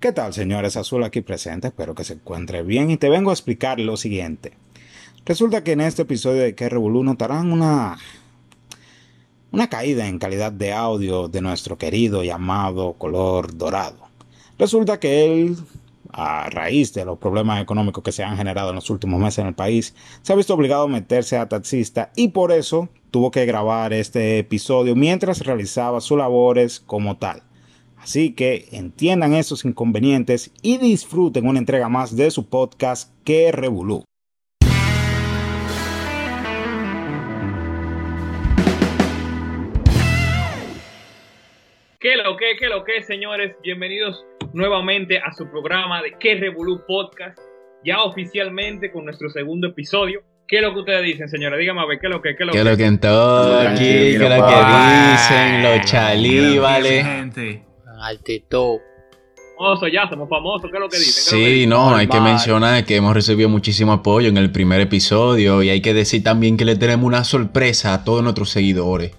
¿Qué tal, señores? Azul aquí presente, espero que se encuentre bien y te vengo a explicar lo siguiente. Resulta que en este episodio de Que Revolu notarán una una caída en calidad de audio de nuestro querido y amado color dorado. Resulta que él, a raíz de los problemas económicos que se han generado en los últimos meses en el país, se ha visto obligado a meterse a taxista y por eso tuvo que grabar este episodio mientras realizaba sus labores como tal. Así que entiendan esos inconvenientes y disfruten una entrega más de su podcast que Revolú. ¿Qué lo que, qué lo que, señores? Bienvenidos nuevamente a su programa de Que Revolú Podcast, ya oficialmente con nuestro segundo episodio. ¿Qué es lo que ustedes dicen, señores? Dígame a ver, ¿qué es lo que, qué es lo ¿Qué que? es lo que en todo aquí? ¿Qué es lo que dicen? Los chalíbales. Altitud. Famosos ya, somos famosos, ¿qué es lo que dicen? ¿Qué es lo que Sí, dicen? no, hay que mencionar que hemos recibido muchísimo apoyo en el primer episodio y hay que decir también que le tenemos una sorpresa a todos nuestros seguidores.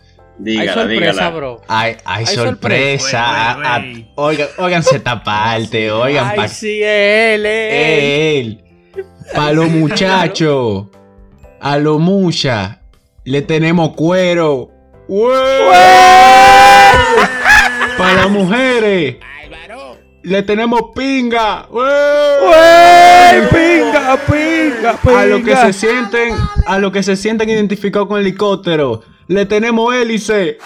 Hay sorpresa, bro. Hay, hay, Hay sorpresa. sorpresa. a- Wey, wey, a- oigan, óiganse esta parte, oigan, Ay, pa- sí, él, él. él. Para los muchachos, a los mucha, le tenemos cuero. Para las mujeres, le tenemos pinga. Pinga, pinga, pinga. A los que se sienten, a los que se sienten identificados con helicóptero, le tenemos hélice.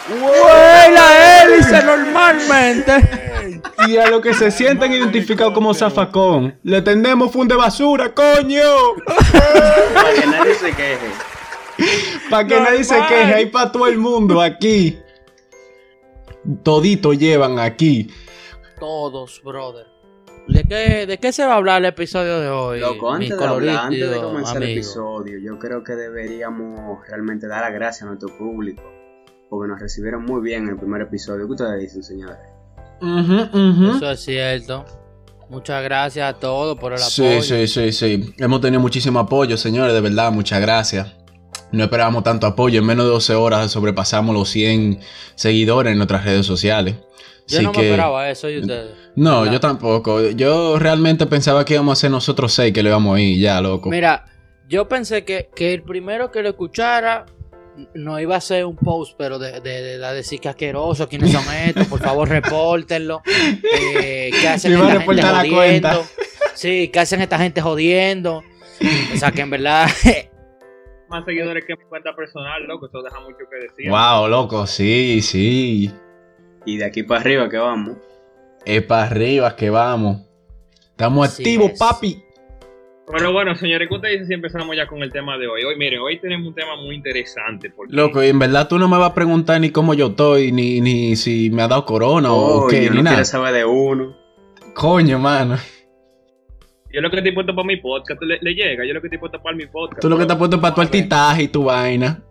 La hélice normalmente. Y a los que se sienten identificados como zafacón, le tenemos funde basura, coño. Para que nadie se queje. Para que nadie se queje, hay para todo el mundo aquí. Todito llevan aquí. Todos, brother. ¿De qué, ¿De qué se va a hablar el episodio de hoy? Loco, mi antes de, hablar, antes de comenzar el episodio, yo creo que deberíamos realmente dar las gracias a nuestro público. Porque nos recibieron muy bien en el primer episodio. ¿Qué ustedes dicen, señores? Ujú, ujú. Eso es cierto. Muchas gracias a todos por el Sí, apoyo. sí, sí, sí. Hemos tenido muchísimo apoyo, señores, de verdad, muchas gracias. No esperábamos tanto apoyo. En menos de 12 horas sobrepasamos los 100 seguidores en nuestras redes sociales. Yo Así no me que- esperaba eso y ustedes. No, ¿Verdad? yo tampoco. Yo realmente pensaba que íbamos a ser nosotros seis que le íbamos a ir, ya, loco. Mira, yo pensé que, que el primero que lo escuchara no iba a ser un post, pero de, de, de, de decir que asqueroso, quiénes son estos, por favor repórtenlo. Eh, ¿Qué hacen esta gente jodiendo? cuenta. Sí, ¿qué hacen esta gente jodiendo? O sea que en verdad, Más seguidores que mi cuenta personal, loco, eso deja mucho que decir. Wow, loco, sí, sí. Y de aquí para arriba, que vamos? Es para arriba que vamos. Estamos Así activos, es. papi. Pero bueno, señores, ¿qué ustedes dicen si empezamos ya con el tema de hoy? Hoy, miren, hoy tenemos un tema muy interesante. Porque Loco, y en verdad tú no me vas a preguntar ni cómo yo estoy, ni, ni si me ha dado corona o Oh, qué, yo ni no nada. saber de uno. Coño, mano. Yo lo que estoy puesto para mi podcast le, le llega. Yo lo que estoy puesto para mi podcast. Tú lo que te has puesto para tu altitaje y tu vaina.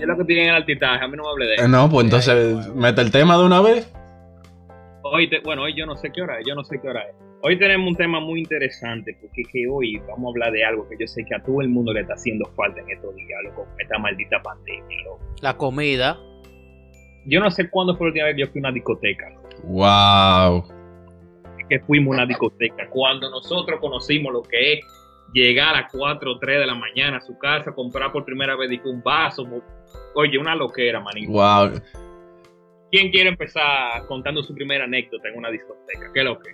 Yo lo que estoy en el altitaje, a mí no me hable de Eh, eso. No, pues entonces mete el tema de una vez. Hoy, te- bueno, hoy yo no sé qué hora es, yo no sé qué hora es. Hoy tenemos un tema muy interesante porque es que hoy vamos a hablar de algo que yo sé que a todo el mundo le está haciendo falta en estos días, loco, esta maldita pandemia, loco. la comida. Yo no sé cuándo fue la última vez que yo fui a una discoteca, loco. Wow. Que fuimos a una discoteca. Cuando nosotros conocimos lo que es llegar a 4 o 3 de la mañana a su casa, comprar por primera vez un vaso. Oye, una loquera, manito. Wow. ¿Quién quiere empezar contando su primera anécdota en una discoteca? ¿Qué es lo que?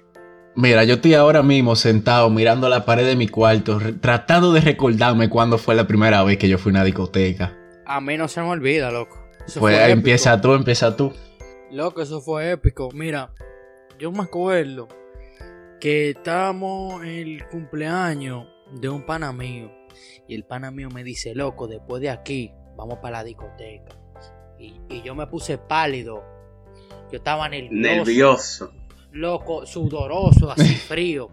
Mira, yo estoy ahora mismo sentado mirando la pared de mi cuarto, tratando de recordarme cuándo fue la primera vez que yo fui a una discoteca. A mí no se me olvida, loco. Eso Pues empieza tú, empieza tú. Loco, eso fue épico. Mira, yo me acuerdo que estábamos en el cumpleaños de un pana mío. Y el pana mío me dice, loco, después de aquí, vamos para la discoteca. Y, y yo me puse pálido. Yo estaba nervioso. Nervioso. Loco, sudoroso, así frío.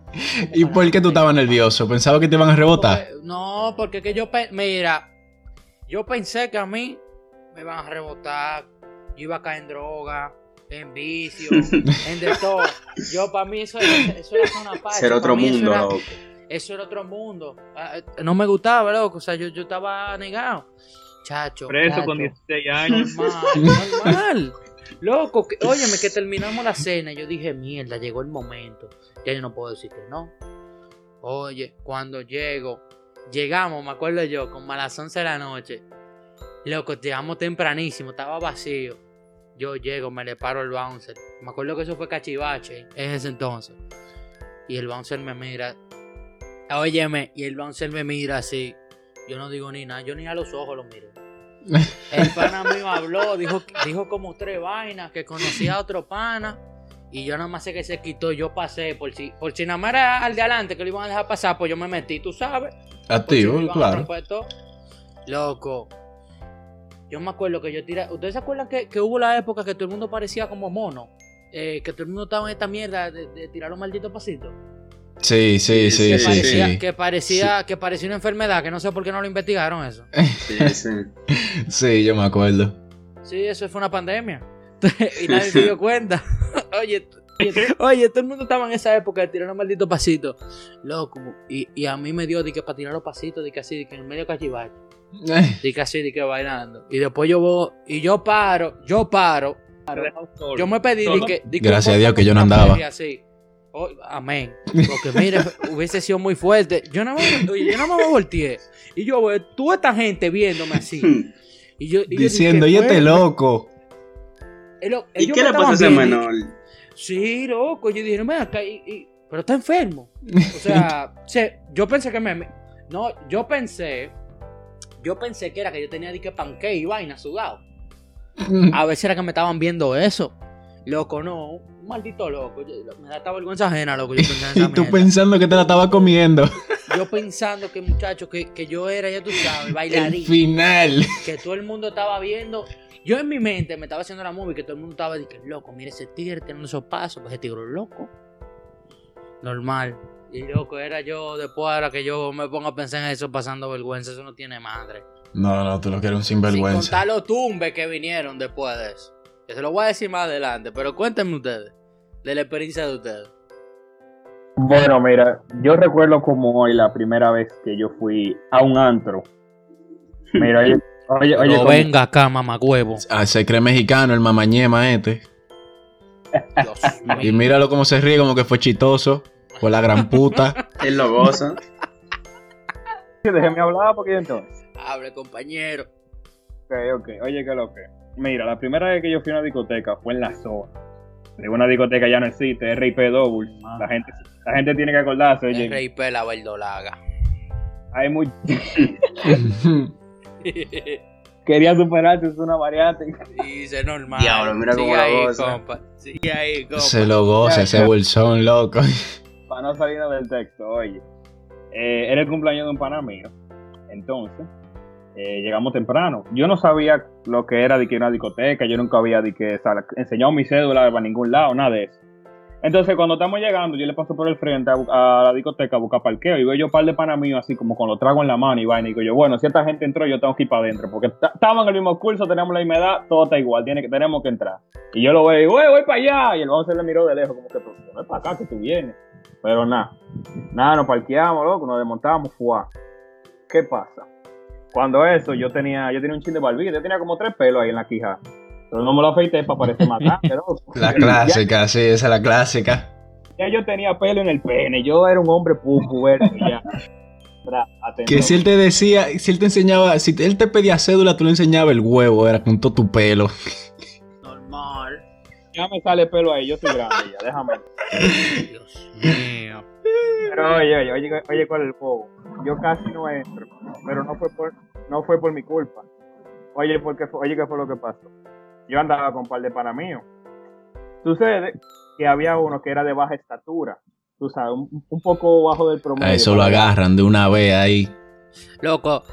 ¿Y por qué tú estabas nervioso? ¿Pensaba que te iban a rebotar? Porque- no, porque que yo, mira, yo pensé que a mí me iban a rebotar, yo iba a caer en droga, en vicio, en de todo. Yo para mí eso, eso era una parte. Ser otro mí eso mundo, era- loco. Eso era otro mundo. Ah, eh, No me gustaba, loco. O sea, yo, yo estaba negado. Chacho. Preso chacho. con 16 años. Normal, normal. Loco, que, óyeme, que terminamos la cena. y Yo dije, mierda, llegó el momento. Ya yo no puedo decir que no. Oye, cuando llego, llegamos, me acuerdo yo, como a las 11 de la noche. Loco, llegamos tempranísimo, estaba vacío. Yo llego, me le paro al bouncer. Me acuerdo que eso fue cachivache en ese entonces. Y el bouncer me mira. Óyeme, y el bouncer me mira así. Yo no digo ni nada, yo ni a los ojos lo miro. El pana mío habló, dijo, dijo como tres vainas, que conocía a otro pana. Y yo nada más sé que se quitó, yo pasé, por si, por si nada más era al de adelante que lo iban a dejar pasar, pues yo me metí, tú sabes. Si Activo, a claro. Loco. Yo me acuerdo que yo tiré. ¿Ustedes se acuerdan que, que hubo la época que todo el mundo parecía como mono? Eh, que todo el mundo estaba en esta mierda de, de tirar los malditos pasitos. Sí, sí, sí, que, sí, parecía, sí. que, parecía, que parecía una enfermedad, que no sé por qué no lo investigaron eso. Sí, sí. Sí, yo me acuerdo. Sí, eso fue una pandemia. y nadie se dio cuenta. oye, oye, todo el mundo estaba en esa época de tirar los malditos pasitos. Loco. Y, y a mí me dio de que para tirar los pasitos, de que así, de que en el medio cachivache. Que así, de que bailando. Y después yo voy, y yo paro, yo paro. Yo me pedí de que, de que Gracias a Dios que yo no andaba. Así. Oh, amén. Porque mire, hubiese sido muy fuerte. Yo no me, oye, yo no me volteé. Y yo, veo, tú esta gente viéndome así. Y yo, y yo Diciendo, dije, y este "Bueno". loco. Ellos- ¿Y ellos qué le pasa a ese menor? Sí, loco. Yo dije, no me acá. Y, y- pero está enfermo. O sea, se- yo pensé que me, me- No, yo pensé. Yo pensé que era que yo tenía de que panque y vaina sudado. A veces era que me estaban viendo eso. Loco, no. Un maldito loco. Yo- me da esta vergüenza ajena, loco. Yo, Y tú mierda. pensando que te la estaba comiendo. yo pensando que, muchacho, que, que yo era, ya tú sabes, El bailarín. final. que todo el mundo estaba viendo. Yo en mi mente me estaba haciendo la movie que todo el mundo estaba diciendo, loco, mira ese tigre teniendo esos pasos, pues ese tigre es loco. Normal. Y loco, era yo, después ahora que yo me pongo a pensar en eso pasando vergüenza, eso no tiene madre. No, no, tú lo que eres un Sin sinvergüenza. contar los tumbes que vinieron después de eso. Que se lo voy a decir más adelante, pero cuéntenme ustedes, de la experiencia de ustedes. Bueno, mira, yo recuerdo como hoy la primera vez que yo fui a un antro. Mira, oye, oye, oye, venga acá, mamagüevo. Ah, se cree mexicano, el mamañema este. Dios Y míralo cómo se ríe, como que fue chistoso. Fue la gran puta. Él lo goza. déjeme hablar porque entonces. Hable, compañero. Ok, ok, oye, ¿qué es lo que? Mira, la primera vez que yo fui a una discoteca fue en la zona. De una discoteca ya no existe, es RIP Double. La gente, la gente tiene que acordarse, oye, RIP la verdolaga. hay muy... Quería superarte, es una variante. Dice normal. Diablo, mira Sigue cómo la ahí, goza. compa. Sigue ahí, compa. se lo goza ese bolsón, loco. Para no salirnos del texto, oye. Eh, era el cumpleaños de un pana mío. Entonces, eh, llegamos temprano. Yo no sabía lo que era de que una discoteca, yo nunca había de que enseñado mi cédula para ningún lado, nada de eso. Entonces, cuando estamos llegando, yo le paso por el frente a, la discoteca a buscar parqueo y veo yo un par de panas míos así como con los tragos en la mano y vaina. Y digo yo, bueno, si esta gente entró, yo tengo que ir para adentro porque ta- estamos en el mismo curso, tenemos la misma edad, todo está igual, tiene que, tenemos que entrar. Y yo lo veo y digo, "Güey, voy para allá. Y el vamos le miró de lejos, como que, "Pero no es para acá que tú vienes. Pero nada, nada, nos parqueamos, loco, nos desmontamos, fuá. ¿Qué pasa? Cuando eso, yo tenía, yo tenía un chin de barbilla, yo tenía como tres pelos ahí en la quija. Pero no me lo afeité para parecer grande, loco. La Ya- clásica, sí, esa es la clásica. Ya, yo tenía pelo en el pene, yo era un hombre pupu, verde, ya. Que si él te decía, si él te enseñaba, si él te pedía cédula, tú le enseñabas el huevo, era con todo tu pelo. Normal. Ya me sale pelo ahí, yo soy grande ya, déjame. Dios mío. Pero oye, oye, oye, oye, ¿cuál es el juego? Yo casi no entro, pero no fue por, no fue por mi culpa. Oye, porque fue- oye, ¿qué fue lo que pasó? Yo andaba con un par de panas míos. Sucede que había uno que era de baja estatura, tú sabes, un, un poco bajo del promedio. A eso lo agarran de una vez ahí. Loco.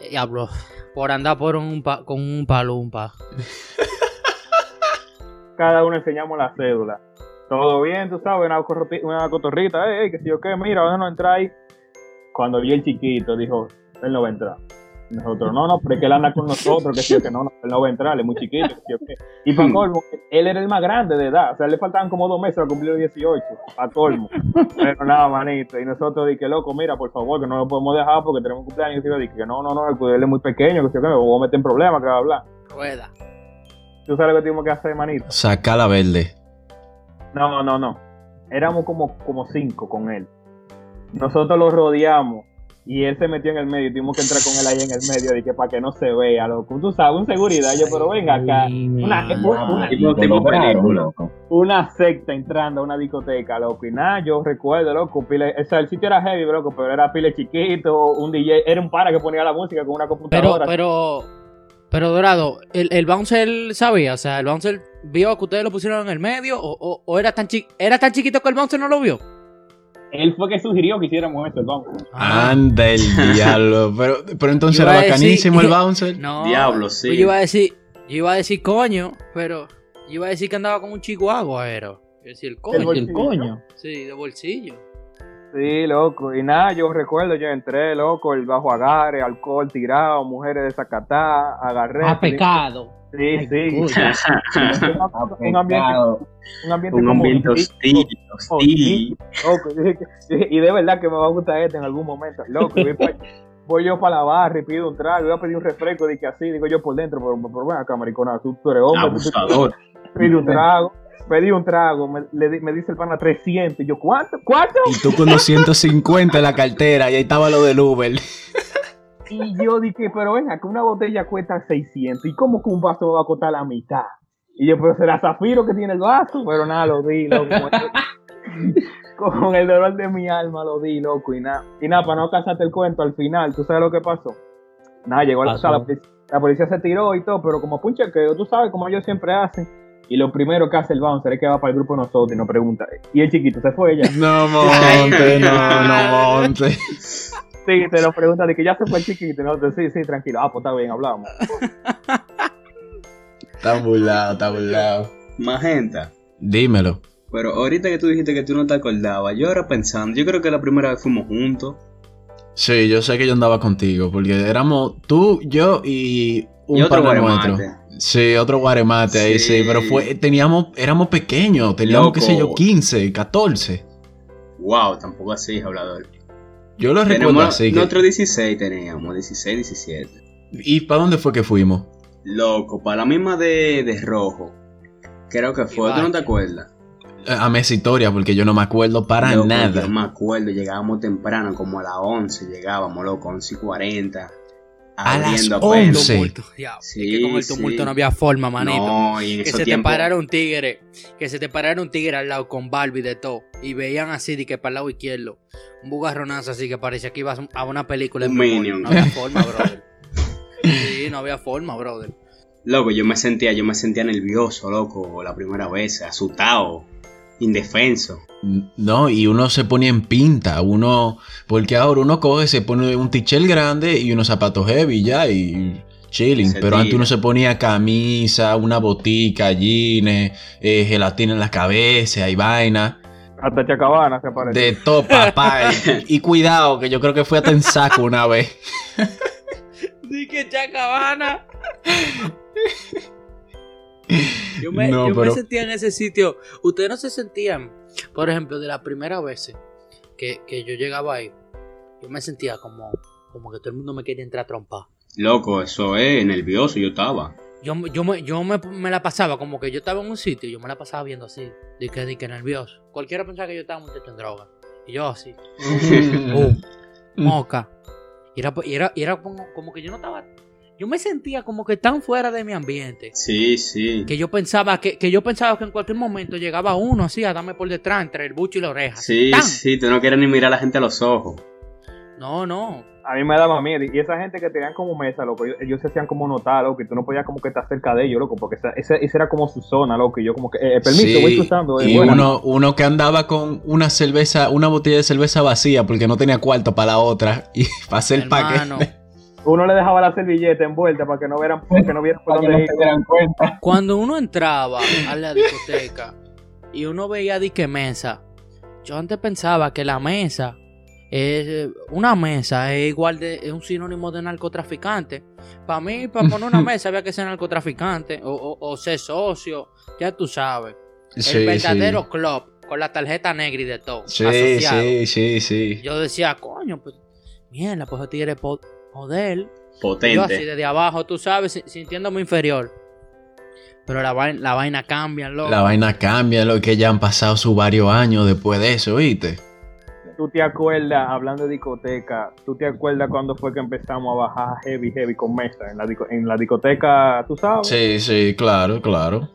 eh, Diablo. Por andar por un pa- con un palumpa. Cada uno enseñamos la cédula. Todo bien, tú sabes, una, una cotorrita, eh, eh, que si yo qué, mira, ¿dónde no entráis? Cuando vi el chiquito, dijo, él no va a entrar. Nosotros, no, no, pero es que él anda con nosotros, que si yo que no, no, él no va a entrar, él es muy chiquito, que si yo qué. Y para colmo, él era el más grande de edad, o sea, le faltaban como dos meses para cumplir los 18, a colmo. Pero nada, manito, y nosotros dije, loco, mira, por favor, que no lo podemos dejar porque tenemos un cumpleaños, y yo dije, que no, no, no, él es muy pequeño, que si yo qué, me voy a meter en problemas, que va a hablar. Rueda. ¿Tú sabes lo que tuvimos que hacer, manito? Saca la verde. No, no, no. Éramos como, como cinco con él. Nosotros lo rodeamos y él se metió en el medio y tuvimos que entrar con él ahí en el medio y que para que no se vea, loco. Tú sabes, un seguridad. Yo, pero venga acá. Una, una- película. una secta entrando a una discoteca, loco. Y nada, yo recuerdo, loco, pile, o sea, el sitio era heavy, loco, pero era pile chiquito, un DJ, era un para que ponía la música con una computadora. pero, pero Dorado, ¿el, el bouncer sabía? O sea, ¿el bouncer vio que ustedes lo pusieron en el medio? ¿O, o- o era, tan chi- era tan chiquito que el bouncer no lo vio? Él fue que sugirió que hiciéramos esto, vamos. Ah, Anda el diablo. Pero, pero entonces era decir- bacanísimo el bouncer. no. Diablo, sí. Pues Yo iba a decir, yo iba a decir coño, pero yo iba a decir que andaba con un chihuahua, era. Yo decía el coño. bolsillo. Sí, de bolsillo. Sí, loco. Y nada, yo recuerdo, yo entré, loco, el bajo agarre, alcohol tirado, mujeres desacatadas, agarré. A pecado. Sí, sí. un ambiente, un ambiente Un ambiente hostil, hostil. Loco, y dije que- y de verdad que me va a gustar este en algún momento. Loco, voy, pa- voy yo para la barra y pido un trago, voy a pedir un refresco, de que así, digo yo por dentro, pero, pero ven acá, maricona, tú, tú eres hombre, tú- Abusador. pedí un trago, pedí un trago, me, le di- me dice el pana 300, y yo, ¿cuánto? ¿Cuánto? Y tú con 250 en la cartera y ahí estaba lo del Uber. Y yo dije, pero venga, que una botella cuesta 600, ¿y cómo que un vaso va a costar la mitad? Y yo, pero será Zafiro que tiene el vaso, pero nada, lo di, loco. Con el dolor de mi alma lo di, loco, y nada. Y nada, para no casarte el cuento, al final, ¿tú sabes lo que pasó? Nada, llegó la, o sea, la, policía se tiró y todo, pero como fue un chequeo, tú sabes, como ellos siempre hacen. Y lo primero que hace el bouncer es que va para el grupo de nosotros y nos pregunta, ¿y el chiquito se fue ya? No monte, no, no monte. Sí, te lo pregunta de que ya se fue el chiquito. Y nosotros, sí, sí, tranquilo. Ah, pues está bien, hablamos. Está burlado, está burlado. Magenta. Dímelo. Pero ahorita que tú dijiste que tú no te acordabas, yo ahora pensando, yo creo que la primera vez fuimos juntos. Sí, yo sé que yo andaba contigo, porque éramos tú, yo y un Y otro guaremate. nuestro. Sí, otro guaremate ahí, sí, Sí. pero fue, teníamos, éramos pequeños, teníamos, qué sé yo, Loco. 15, 14. Wow, tampoco así, hablador. Yo lo recuerdo así. que- nosotros 16 teníamos, 16, 17. ¿Y para dónde fue que fuimos? Loco, para la misma de, de rojo. Creo que fue, ¿tú no te acuerdas? Eh, A Messi Historia, porque yo no me acuerdo para Loco, nada. Yo me acuerdo, llegábamos temprano, como a las 11 llegábamos, loco, 11 y 40. A las abriendo apenas. 11. Tumulto, diablo. es Sí, que con el sí. tumulto no había forma, manito. No, y en que se te parara un tigre, que se te parara un tigre al lado con Barbie de todo, y veían así de que para el lado izquierdo, un bugarronazo así que parecía que ibas a una película Un. Minion. No había forma, brother. Sí, no había forma, brother. Loco, yo me sentía, yo me sentía nervioso, loco, la primera vez, asustado, indefenso. No, y uno se ponía en pinta, uno, porque ahora uno coge, se pone un tichel grande y unos zapatos heavy ya y chilling, pero antes uno se ponía camisa, una botica, jeans, eh, gelatina en la cabeza y vaina, Hasta Chacabana se parece. de todo papá, y, y cuidado, que yo creo que fue hasta en saco una vez. Di que chacabana. Yo, me, No, yo me sentía en ese sitio. Ustedes no se sentían, por ejemplo, de la primera vez que, que yo llegaba ahí, yo me sentía como, como que todo el mundo me quería entrar a trompar. Loco, eso es nervioso, yo estaba. Yo, yo, me, yo me, me la pasaba como que yo estaba en un sitio y yo me la pasaba viendo así, de que, de que nervioso. Cualquiera pensaba que yo estaba mucho en droga. Y yo así, boom, moca. Y era, y era, y era como, como que yo no estaba. Yo me sentía como que tan fuera de mi ambiente. Sí, sí. Que yo pensaba que, que yo pensaba que en cualquier momento llegaba uno así a darme por detrás entre el bucho y la oreja. Sí, ¡Tan! sí, tú no quieres ni mirar a la gente a los ojos. No, no. A mí me daba miedo. Y esa gente que tenían como mesa, loco, ellos, ellos se hacían como notar, loco, y tú no podías como que estar cerca de ellos, loco, porque esa, esa, esa era como su zona, loco, y yo como que, eh, permiso, Sí, voy cruzando. eh, y buena. uno, uno que andaba con una cerveza, una botella de cerveza vacía porque no tenía cuarto para la otra y para hacer el Hermano, paquete. Uno le dejaba la servilleta envuelta para que no vieran, para que no vieran por dónde no ir. se dieran cuenta. cuando uno entraba a la discoteca y uno veía dique mesa, yo antes pensaba que la mesa es una mesa es igual de es un sinónimo de narcotraficante. Para mí, para poner una mesa había que ser narcotraficante o, o- o ser socio, ya tú sabes. Sí, el verdadero sí. club con la tarjeta negra y de todo. Sí, asociado. sí, sí, sí. Yo decía, coño, pues, mierda, pues tigre po- poder. Yo así Potente. desde abajo, tú sabes, si- sintiéndome inferior. Pero la vaina, la vaina cambia, loco. La vaina cambia, lo que ya han pasado sus varios años después de eso, ¿viste? ¿Tú te acuerdas, hablando de discoteca, tú te acuerdas cuando fue que empezamos a bajar heavy, heavy con mesa? En la, disco- en la discoteca, ¿tú sabes? Sí, sí, claro, claro.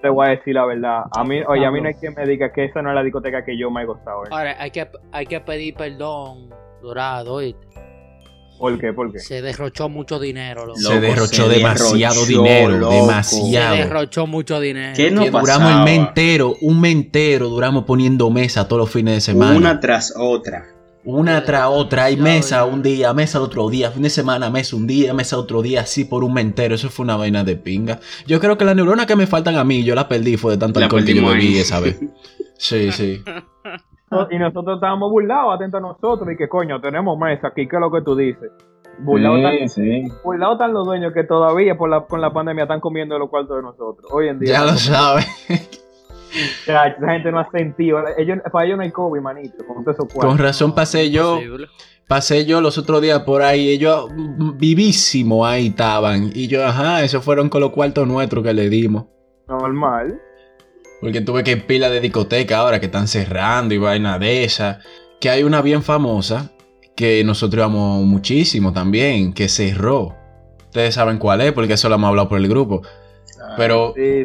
Te voy a decir la verdad. A mí, oye, a mí no hay quien me diga que esa no es la discoteca que yo me he gozado. ¿eh? Ahora, hay que, hay que pedir perdón, Dorado, ¿oíste? ¿Por qué? ¿Por qué? Se derrochó mucho dinero, loco. Se derrochó se demasiado derrochó, dinero, loco. Se demasiado. derrochó mucho dinero. ¿Qué no Que duramos el mes entero, un mes entero duramos poniendo mesa todos los fines de semana. Una tras otra. Una tras otra, hay Demasiado mesa un día, mesa otro día, fin de semana, mesa un día, mesa otro día, así por un mes entero. Eso fue una vaina de pinga. Yo creo que las neuronas que me faltan a mí, yo las perdí, fue de tanto La alcohol que yo bebí esa vez. Sí, sí. Y nosotros estábamos burlados, atentos a nosotros, y que coño, tenemos mesa aquí, ¿qué es lo que tú dices? Burlados están, sí. burlados están los dueños que todavía por la, con la pandemia están comiendo los cuartos de nosotros. Hoy en día, Ya lo sabes. Ya, esa gente no ha sentido. Ellos, para ellos no hay COVID, manito, con todos esos Con razón pasé yo, pasé yo los otros días por ahí, ellos mm, vivísimos ahí estaban. Y yo, ajá, esos fueron con los cuartos nuestros que le dimos. Normal. Porque tuve que ir pila de discoteca ahora que están cerrando y vaina de esa. Que hay una bien famosa que nosotros íbamos muchísimo también, que cerró. Ustedes saben cuál es, porque eso lo hemos hablado por el grupo. Pero Sí,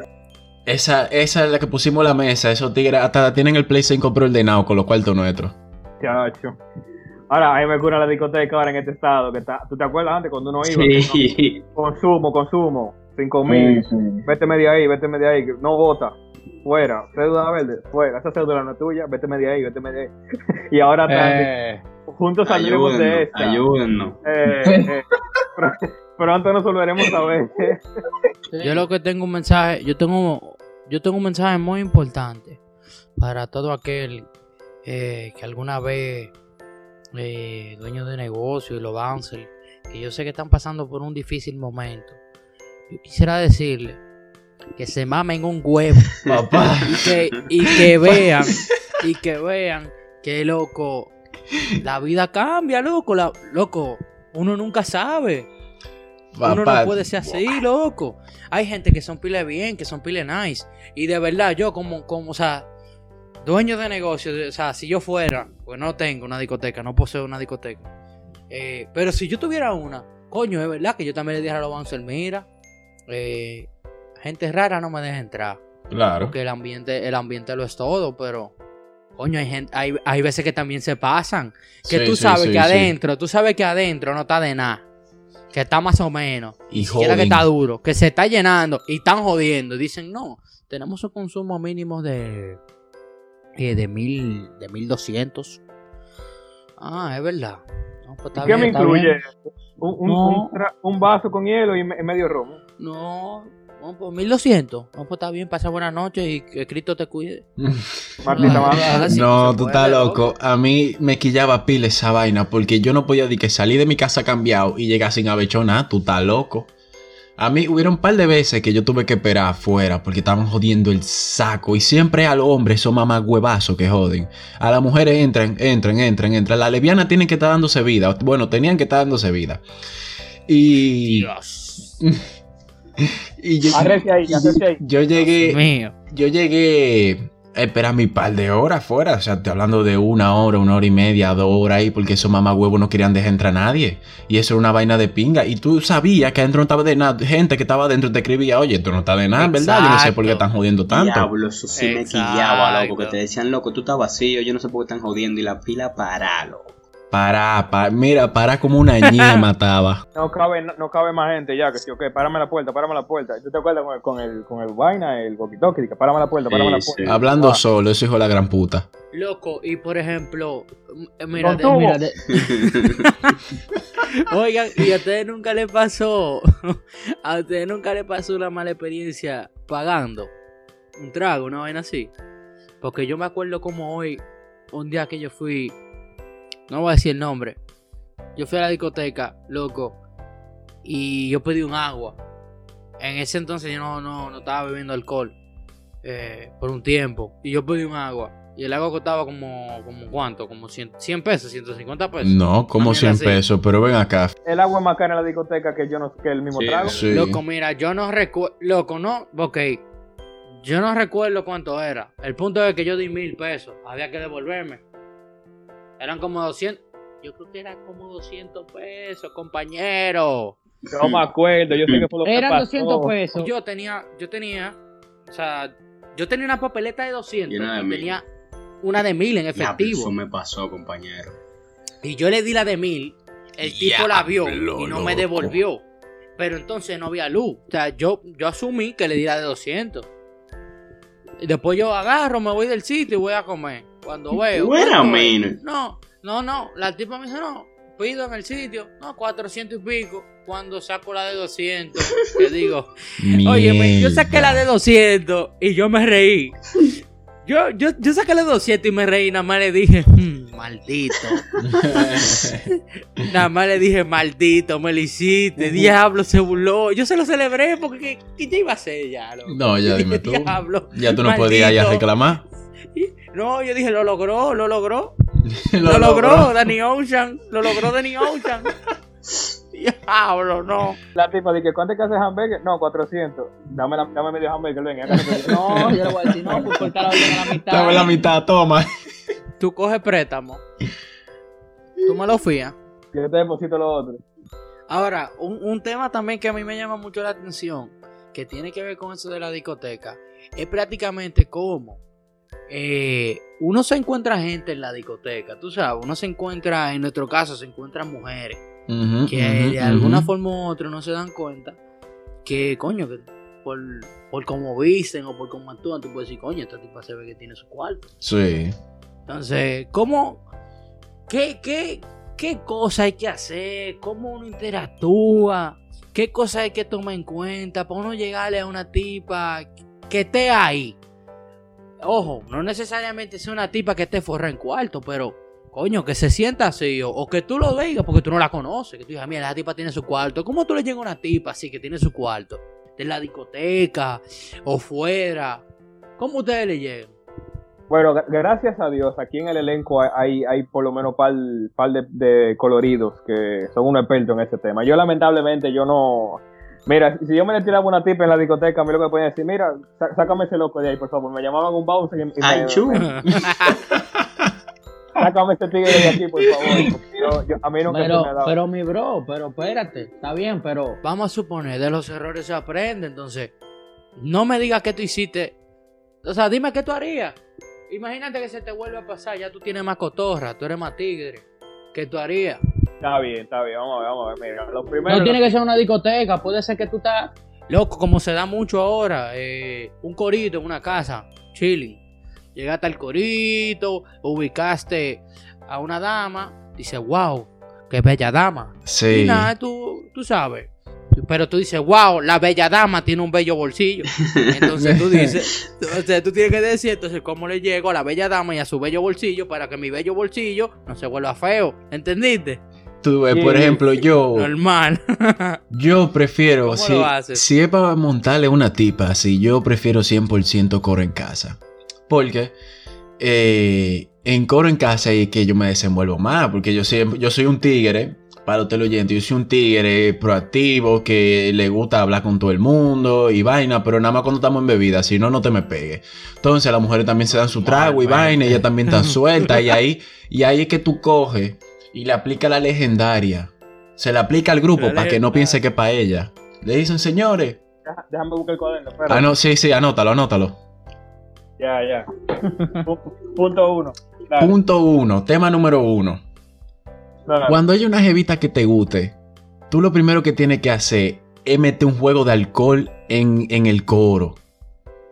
esa, esa es la que pusimos en la mesa. Esos tigres hasta tienen el Play 5 preordenado con los cuartos nuestros. chacho. Ahora, a mí me cura la discoteca ahora en este estado. que está, ¿Tú te acuerdas antes cuando uno iba? Sí. No, consumo, consumo. Cinco mil. Vete media ahí, vete media ahí. No vota. Fuera. Cédula verde. Fuera. Esa cédula no es tuya. Vete media ahí, vete media ahí. y ahora Eh, juntos saldremos de Ayúdennos, esta. ayúdennos. Eh, eh, pr- pronto nos volveremos a ver. Yo lo que tengo un mensaje, yo tengo, yo tengo un mensaje muy importante para todo aquel eh, que alguna vez eh, dueño de negocio y los bouncers, que yo sé que están pasando por un difícil momento. Yo quisiera decirle que se mamen un huevo Papá. y que, y que vean, y que vean que loco, la vida cambia, loco, la, loco, uno nunca sabe. Uno Papá. no puede ser así, loco. Hay gente que son pile bien, que son pile nice. Y de verdad, yo como, como, o sea, dueño de negocio, o sea, si yo fuera, pues no tengo una discoteca, no poseo una discoteca. Eh, pero si yo tuviera una, coño, es verdad que yo también le dijera a los bouncers, mira, eh, gente rara no me deja entrar. Claro. Porque el ambiente, el ambiente lo es todo, pero coño, hay gente, hay, hay veces que también se pasan. Que Sí, tú sí, sabes sí, que sí. adentro, tú sabes que adentro no está de nada. Que está más o menos. Y que está duro. Que se está llenando. Y están jodiendo. Dicen, no, tenemos un consumo mínimo de. eh, de mil. de mil doscientos. Ah, es verdad. No, pues está ¿Qué bien, me está incluye? bien. Un, un- No. un vaso con hielo y me- medio romo. No, no, pues 1200. No, pues está bien, pasa buenas noches y que Cristo te cuide. Martita, Ah, sí, no, tú puede, estás loco. loco. A mí me quillaba pila esa vaina porque yo no podía decir que salí de mi casa cambiado y llegar sin haber hecho nada. Tú estás loco. A mí hubieron un par de veces que yo tuve que esperar afuera porque estaban jodiendo el saco. Y siempre al hombre son mamás huevazos que joden. A las mujeres entran, entran, entran, entran. Las lesbianas tienen que estar dándose vida. Bueno, tenían que estar dándose vida. Y. Dios. y yo, ahí, ahí. yo llegué. mío. Yo llegué a esperar mi par de horas afuera. O sea, estoy hablando de una hora, una hora y media, dos horas ahí, porque esos mamá huevos no querían dejar entrar a nadie. Y eso era una vaina de pinga. Y tú sabías que adentro no estaba de nada. Gente que estaba adentro te escribía, oye, esto no está de nada, ¿verdad? Yo no sé por qué Exacto. están jodiendo tanto. Diablo, eso sí me Exacto. quillaba, loco. Que te decían, loco, tú estás vacío, yo no sé por qué están jodiendo. Y la pila para, loco. Para, para, mira, para como una ñema mataba. No cabe, no, no cabe más gente ya, que sí, ok, párame la puerta, párame la puerta. ¿Tú te acuerdas con el, con el, con el vaina, el walkie-talkie? Que párame la puerta, párame la puerta. sí. Hablando Ah. solo, eso hijo de la gran puta. Loco, y por ejemplo, mira, de- mira, de- oigan, y a ustedes nunca les pasó, a ustedes nunca les pasó una mala experiencia pagando un trago, una vaina así. Porque yo me acuerdo como hoy, un día que yo fui, no voy a decir el nombre, yo fui a la discoteca, loco, y yo pedí un agua. En ese entonces yo no, no, no estaba bebiendo alcohol eh, por un tiempo, y yo pedí un agua. Y el agua costaba como, como ¿cuánto? Como 100, 100 pesos, 150 pesos. No, como Una 100 mierda así. pesos, pero ven acá. El agua es más cara en la discoteca que yo no que el mismo Sí, trago. Sí. Loco, mira, yo no recuerdo. Loco, no. Ok. Yo no recuerdo cuánto era. El punto es que yo di mil pesos. Había que devolverme. Eran como 200. Yo creo que era como 200 pesos, compañero. No me acuerdo, yo sé que fue lo que Eran pasó. 200 pesos. Yo tenía, yo tenía, o sea, yo tenía una papeleta de 200 Y una de y mil. tenía una de mil en Ya, efectivo. Eso me pasó, compañero. Y yo le di la de mil, el tipo la vio y no me loco. devolvió. Pero entonces no había luz. O sea, yo, yo asumí que le di la de 200. Y después yo agarro, me voy del sitio y voy a comer. Cuando veo. Wait a ¿cuánto es? minute. No, no, no. La tipa me dice, no, pido en el sitio. No, 400 y pico. Cuando saco la de 200, que digo, Oye, yo saqué la de 200 y yo me reí. Yo, yo, yo saqué la de 200 y me reí. Nada más le dije, "Mm, maldito. Nada más le dije, maldito, me lo hiciste. Diablo, se burló. Yo se lo celebré porque ¿qué, qué ya iba a hacer ya? loco? No, ya dime tú. Diablo. Ya tú no podías ir a maldito". reclamar. No, yo dije, lo logró, lo logró. Lo, logró, Danny Ocean. Lo logró Danny Ocean. Diablo, no. La tipa dice, ¿cuánto es que hace hamburger? No, 400. Dame, la, dame medio hamburger, ven. No, yo le voy a decir, no, pues cortar la la mitad. Dame la mitad, toma. Tú coges préstamo. Tú me lo fías. Yo te deposito lo otro. Ahora, un, un tema también que a mí me llama mucho la atención, que tiene que ver con eso de la discoteca, es prácticamente como eh, uno se encuentra gente en la discoteca, tú sabes, uno se encuentra, en nuestro caso, se encuentran mujeres que de alguna forma u otra no se dan cuenta que, coño, que por, por cómo visten o por cómo actúan, tú puedes decir, coño, esta tipa se ve que tiene su cuarto. Sí. Entonces, ¿cómo? ¿Qué, qué, qué cosa hay que hacer? ¿Cómo uno interactúa? ¿Qué cosas hay que tomar en cuenta para uno llegarle a una tipa que esté ahí? Ojo, no necesariamente sea una tipa que esté forra en cuarto, pero coño, que se sienta así, o, o que tú lo digas porque tú no la conoces, que tú digas, mira, la tipa tiene su cuarto. ¿Cómo tú le llegas a una tipa así que tiene su cuarto? De la discoteca o fuera. ¿Cómo ustedes le llegan? Bueno, gra- gracias a Dios, aquí en el elenco hay, hay, por lo menos par, par de, coloridos que son unos expertos en ese tema. Yo lamentablemente, yo no... Mira, si yo me le tiraba una tipa en la discoteca, a mí lo que me podían decir, mira, sá- sácame ese loco de ahí, por favor. Me llamaban un bouncer y, y Ay, me, chu. sácame ese tigre de aquí, por favor. yo- yo- a mí nunca se me ha Pero, dado. pero mi bro, pero espérate, está bien, pero Vamos a suponer, de los errores se aprende, entonces, no me digas que tú hiciste, o sea, dime qué tú harías. Imagínate que se te vuelve a pasar, ya tú tienes más cotorra, tú eres más tigre. ¿Qué tú harías? Está bien, está bien, vamos a ver, vamos a ver. Mira, lo primero... no tiene que ser una discoteca, puede ser que tú estás... Loco, como se da mucho ahora, eh, un corito en una casa, chilling. Llegaste al corito, ubicaste a una dama, dices, wow, qué bella dama. Y Sí. nada, tú, tú sabes. Pero tú dices, wow, la bella dama tiene un bello bolsillo. Entonces tú dices, entonces tú tienes que decir, entonces, ¿cómo le llego a la bella dama y a su bello bolsillo para que mi bello bolsillo no se vuelva feo? ¿Entendiste? Tú, eh, por ejemplo, yo. Normal. Yo prefiero, ¿Cómo si, lo haces? si es para montarle una tipa así, yo prefiero 100% coro en casa. Porque eh, en coro en casa es que yo me desenvuelvo más, porque yo, siempre, yo soy un tigre, para usted lo oyente, yo soy un tigre proactivo, que le gusta hablar con todo el mundo y vaina, pero nada más cuando estamos en bebida, si no, no te me pegue. Entonces las mujeres también se dan su trago y vaina, ella también está suelta y ahí, y ahí es que tú coges y le aplica la legendaria. Se le aplica al grupo para que no piense que es para ella. Le dicen, señores. Deja- Déjame buscar el cuaderno. espera. Ah, no, sí, sí, anótalo, anótalo. Ya, ya. Pu- Punto uno. Dale, Punto uno, tema número uno. dale. Cuando hay una jevita que te guste, tú lo primero que tienes que hacer es meter un juego de alcohol en, en el coro.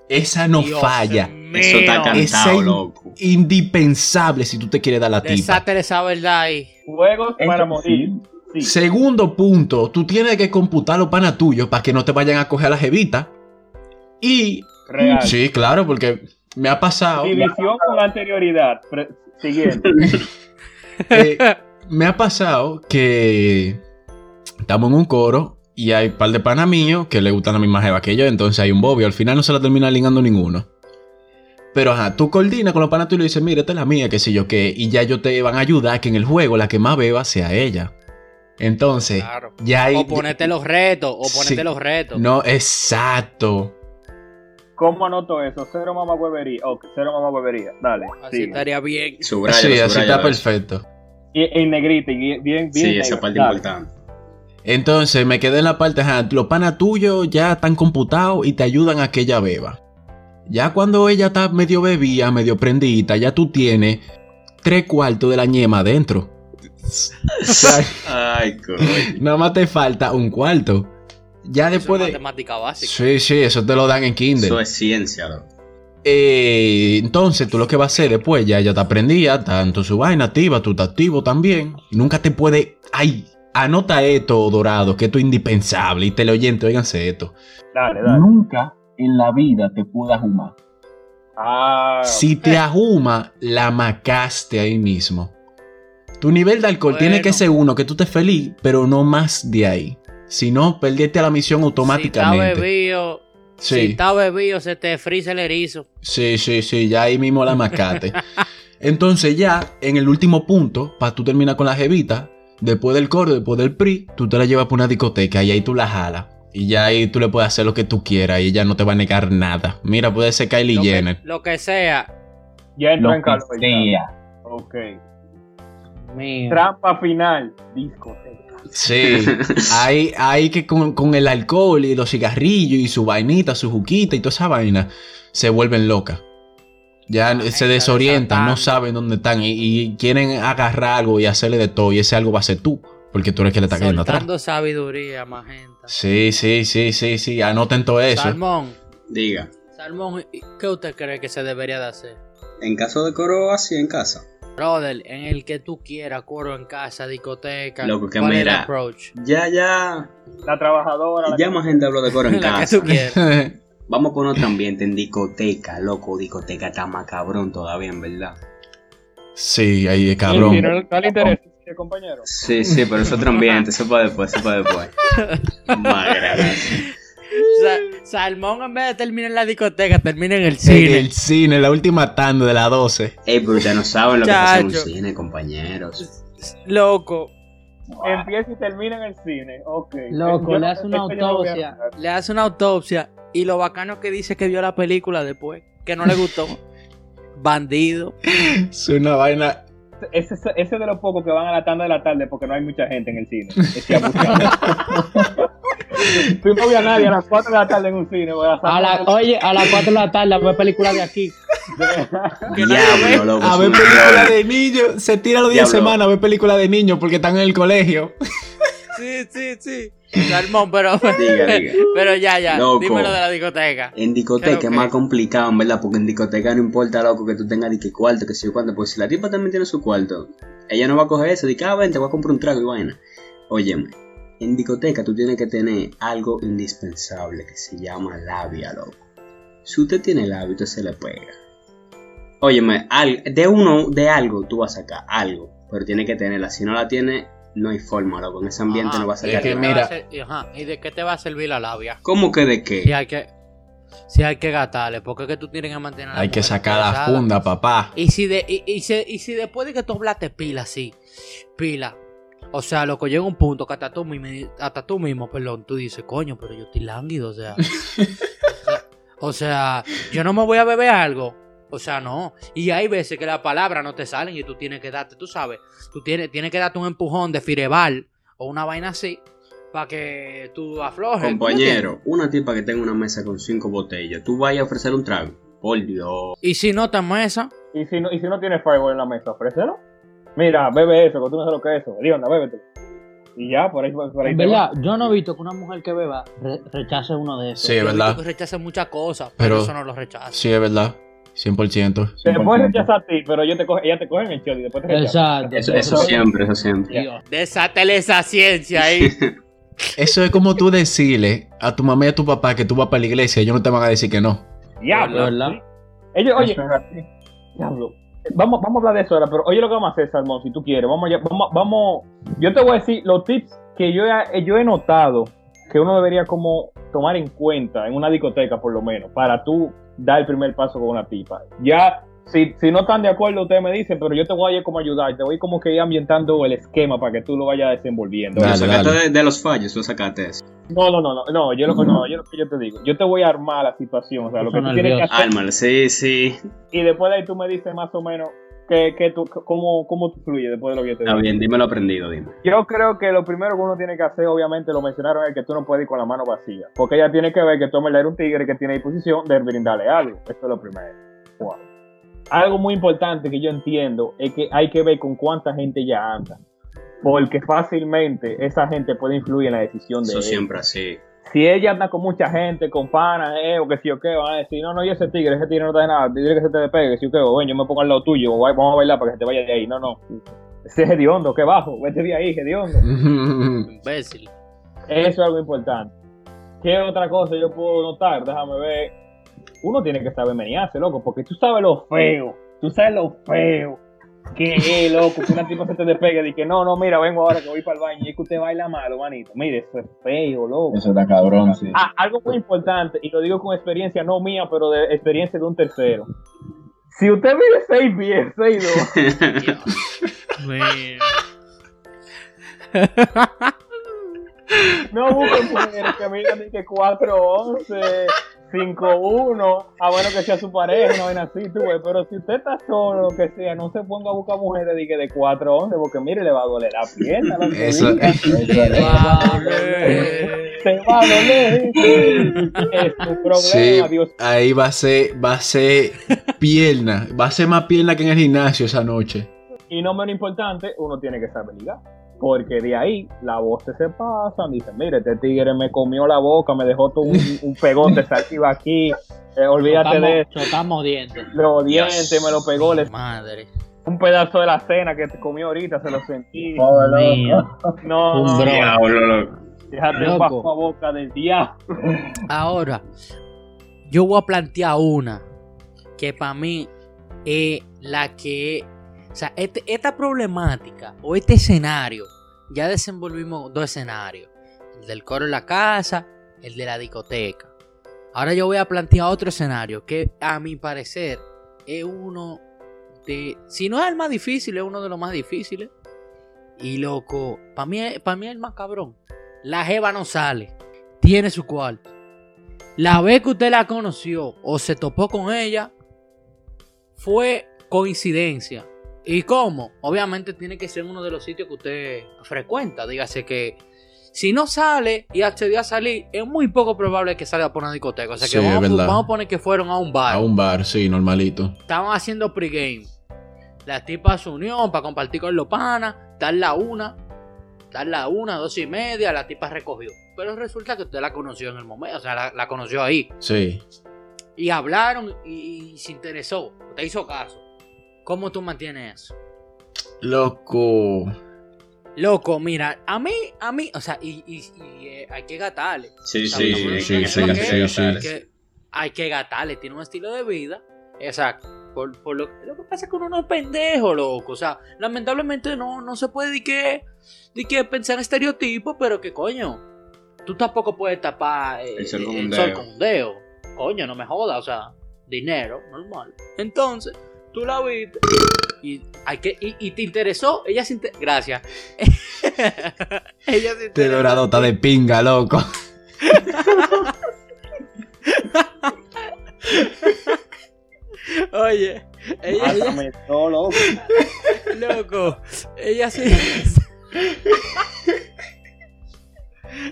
Esa no Dios falla. Eso está cantado, in- loco. Indispensable si tú te quieres dar la tipa. Desátele esa verdad ahí. Juegos para morir. Sí. Segundo punto, tú tienes que computar los panas tuyos para que no te vayan a coger a la jevita. Y Real. sí, claro, porque me ha pasado. División con anterioridad. Pre- Siguiente. Eh, me ha pasado que estamos en un coro y hay un par de panas míos que le gustan la misma jeva que yo, entonces hay un bobio. Al final no se la termina ligando ninguno. Pero ajá, tú coordinas con los panas tuyos y le dices, mira, esta es la mía, qué sé yo qué. Y ya ellos te van a ayudar a que en el juego la que más beba sea ella. Entonces, Claro. ya hay. O ponerte los retos, o ponerte Sí. los retos. No, exacto. ¿Cómo anoto eso? Cero mamá huevería. Ok, cero mamá huevería. Dale. Así sigue. estaría bien. Subraya, sí, así está eso. perfecto. Y en negrita y bien, bien. Sí, esa parte Dale. importante. Entonces me quedé en la parte, ajá, los panas tuyos ya están computados y te ayudan a que ella beba. Ya cuando ella está medio bebida, medio prendida, ya tú tienes tres cuartos de la ñema adentro. O sea, Ay, coño. nada más te falta un cuarto. Ya Eso después es de... matemática básica. Sí, sí, eso te lo dan en Kindle. Eso es ciencia, loco. Eh, entonces tú lo que vas a hacer después, ya ella te aprendía, tanto su vaina activa, tú estás activo también. Nunca te puede... Ay, anota esto, Dorado, que esto es indispensable. Y teleoyente, óiganse esto. Dale, dale. Nunca en la vida te puedas ajumar. Ah, Si te ajuma, la macaste ahí mismo. Tu nivel de alcohol tiene que ser uno, que tú estés feliz, pero no más de ahí. Si no, perdiste la misión Si está automáticamente. bebido, si Sí, está bebido, se te frisa el erizo. sí, sí, sí, ya ahí mismo la macaste. Entonces ya, en el último punto, para tú terminar con la jevita, después del coro, después del PRI, tú te la llevas para una discoteca y ahí tú la jalas. Y ya ahí tú le puedes hacer lo que tú quieras y ella no te va a negar nada. Mira, puede ser Kylie Lo que, Jenner. lo que sea. ya entró Lo en calor. Ok. Mío. Trampa final. Discoteca. Sí, hay, hay que con, con el alcohol y los cigarrillos y su vainita, su juquita y toda esa vaina, se vuelven locas. Ya se está desorientan, no saben dónde están y, y quieren agarrar algo y hacerle de todo. Y ese algo va a ser tú, porque tú eres el que le está cayendo atrás. Sabiduría, magenta. Sí, sí, sí, sí, sí, anoten todo eso. Salmón, Diga, Salmón, ¿qué usted cree que se debería de hacer? en caso de coro así en casa, Brother, en el que tú quieras, coro en casa, discoteca. Loco, que ¿cuál es el mira. approach? ya, ya, La trabajadora. la ya más gente habló de coro en La que casa. tú quieras. Vamos con otro ambiente en discoteca, loco, discoteca está más cabrón todavía, en verdad. sí, ahí es Sí, cabrón. no, no le interesa, sí, compañero. Sí, sí, pero es otro ambiente, eso para después, eso para después. Madre. Sa- Salmón, en vez de terminar en la discoteca, termina en el En cine. el cine, la última tanda de la 12. Ey, pero ustedes no saben lo que pasa en un cine, compañeros. Loco, Empieza y termina en el cine. Ok. Loco, Yo le hace una autopsia. le hace una autopsia y lo bacano que dice que vio la película después, que no le gustó. Bandido. Es una vaina. Ese, ese- de los pocos que van a la tanda de la tarde porque no hay mucha gente en el cine. Tú no vi a nadie a las 4 de la tarde en un cine. voy a A la, oye, a las 4 de la tarde a ver películas de aquí. Diablo, loco. A ver películas de niños. Se tira los días de semana a ver películas de niños porque están en el colegio. Sí, sí, sí. Salmón, pero, Diga, diga. pero ya, ya. Loco. Dímelo de la discoteca. En discoteca es más complicado, en verdad, porque en discoteca no importa, loco, que tú tengas de qué cuarto, que sé yo cuánto, pues si la tipa también tiene su cuarto, ella no va a coger eso, que, ah, ven, te voy a comprar un trago y vaina. Óyeme, en discoteca tú tienes que tener algo indispensable que se llama labia, loco. Si usted tiene labia, usted se le pega. Óyeme, de uno, de algo tú vas a sacar, algo, pero tiene que tenerla, si no la tiene, no hay forma, loco, en ese ambiente Ajá. no va a Es sacar que nada. ¿Qué te va mira. a hacer- y ajá, ¿Y de qué te va a servir la labia? ¿Cómo que de Si qué? hay que, si hay que gastarle, porque es que tú tienes que mantener Hay que sacar la funda, papá. Y si, de, y, y si, y si después de que tú hablaste pila, sí, pila. O sea, loco, llega un punto que hasta tú, mismo, hasta tú mismo, perdón, tú dices, coño, pero yo estoy lánguido, o sea. O sea, yo no me voy a beber algo. O sea, no. Y hay veces que las palabras no te salen y tú tienes que darte, tú sabes, tú tienes, tienes que darte un empujón de fireball o una vaina así para que tú aflojes. ¿tú me Compañero, una tipa que tenga una mesa con cinco botellas, tú vayas a ofrecer un trago. Por Dios. Y si no te mesa, Y si no, y si no tienes Fireball en la mesa, ofrécelo. Mira, bebe eso, que tú no sabes lo que es eso. Dios, bébete. Y ya, por ahí, por ahí verdad, yo no he visto que una mujer que beba re- rechace uno de esos. Sí, es verdad. que rechazan muchas cosas, pero, Pero- eso no lo rechaza. Sí, es verdad. 100%. Te puedes rechazar a ti, pero yo te coge, ella te coge en el shot y después te rechaza. Exacto. Eso, eso siempre, eso siempre. Dios. Desátele esa ciencia ahí. Eso es como tú decirle a tu mamá y a tu papá que tú vas para la iglesia. Ellos no te van a decir que no. Diablo. Ellos, oye, diablo. Vamos, vamos a hablar de eso ahora, pero oye lo que vamos a hacer, Salmón, si tú quieres. Vamos, ya- vamos, vamos. Yo te voy a decir los tips que yo he, yo he notado que uno debería como tomar en cuenta en una discoteca, por lo menos, para tú dar el primer paso con una tipa. Ya, si, si no están de acuerdo, ustedes me dicen, pero yo te voy a ir como ayudar, te voy como que ir ambientando el esquema para que tú lo vayas desenvolviendo. Dale, sacaste dale. de, de los fallos, lo sacaste eso. No, no, no, no, no, yo lo no, yo lo que yo te digo, yo te voy a armar la situación, o sea, lo que tú tienes que hacer, sí, sí. y después de ahí tú me dices más o menos que, que tú, cómo, cómo tú fluyes después de lo que yo te Está digo. bien, dímelo aprendido, dime. Yo creo que lo primero que uno tiene que hacer, obviamente, lo mencionaron, es que tú no puedes ir con la mano vacía. Porque ella tiene que ver que tú verdad eres un tigre que tiene disposición de brindarle algo. Esto es lo primero. Wow. Algo muy importante que yo entiendo es que hay que ver con cuánta gente ya anda. Porque fácilmente esa gente puede influir en la decisión de Eso siempre así. Si ella anda con mucha gente, con panas, eh, o que si o qué, van a decir, no, no, y ese tigre, ese tigre no te da nada, dile que se te despegue, que si o qué, o ven, yo me pongo al lado tuyo, o vamos a bailar para que se te vaya de ahí. No, no. Ese es hediondo, que bajo, vete de ahí, hediondo. Imbécil. Eso es algo importante. ¿Qué otra cosa yo puedo notar? Déjame ver. Uno tiene que saber menearse, loco, porque tú sabes lo feo. Tú sabes lo feo que es, loco, que una tipa se te despegue y que no, no, mira, vengo ahora que voy para el baño y es que usted baila malo, manito. Mire, eso es feo, loco. Eso está cabrón, sí. Ah, algo muy importante, y lo digo con experiencia no mía, pero de experiencia de un tercero. Si usted mide 6 pies, 6 Mío. No busquen mujeres que midan ni que 4, 11, 5, 1, a bueno que sea su pareja, una vaina así, tú, güey. Pero si usted está solo, lo que sea, no se ponga a buscar mujeres de, que de 4, 11, porque mire, le va a doler la pierna. que Eso-. Te va a doler. Es tu problema, Sí, Dios. ahí va a ser, va a ser pierna, va a ser más pierna que en el gimnasio esa noche. Y no menos importante, uno tiene que saber ligar. Porque de ahí la voz se pasan, dicen, mire, este tigre me comió la boca, me dejó todo un, un pegote saliva aquí, eh, olvídate de Chocamos, chocamos dientes. los dientes, me lo pegó, le Madre. un pedazo de la cena que te comió ahorita, se lo sentí. No, Un no, bro. Diablo, loco. déjate un Loco. bajo a boca del diablo. Ahora, yo voy a plantear una que para mí es la que. O sea, este- esta problemática o este escenario, ya desenvolvimos dos escenarios: el del coro en la casa, el de la discoteca. Ahora yo voy a plantear otro escenario que, a mi parecer, es uno de. Si no es el más difícil, es uno de los más difíciles. Y loco, para mí, para mí es el más cabrón. La Jeva no sale, tiene su cuarto. La vez que usted la conoció o se topó con ella fue coincidencia. ¿Y cómo? Obviamente tiene que ser uno de los sitios que usted frecuenta. Dígase que si no sale y accedió a salir, es muy poco probable que salga por una discoteca. O sea que Sí, vamos, a poner que fueron a un bar. A un bar, sí, normalito. Estaban haciendo pregame. La tipa se unió para compartir con los panas. Dar la una. Dar la una, dos y media. La tipa recogió. Pero resulta que usted la conoció en el momento. O sea, la, la conoció ahí. Sí. Y hablaron y, y se interesó. Te hizo caso. ¿Cómo tú mantienes eso? Loco. Loco, mira, a mí, a mí, o sea, y, y- y, eh, hay que gatarle. Sí, sí, sí, sí, no- sí, sí, sí. que hay que gatarle, tiene un estilo de vida. Exacto. Por, por lo, lo que pasa es que uno no es pendejo, loco. O sea, lamentablemente no, no se puede de que, de que pensar en estereotipos, pero que coño, tú tampoco puedes tapar eh, El sol un el sol dedo. con un dedo. Coño, no me jodas, o sea, dinero, normal. Entonces, tú la viste y, hay que, y, y te interesó, ella se inter- Gracias. ella se Este interesó. dorado está de pinga, loco. Oye, ella, Mátame solo. Loco, ella se.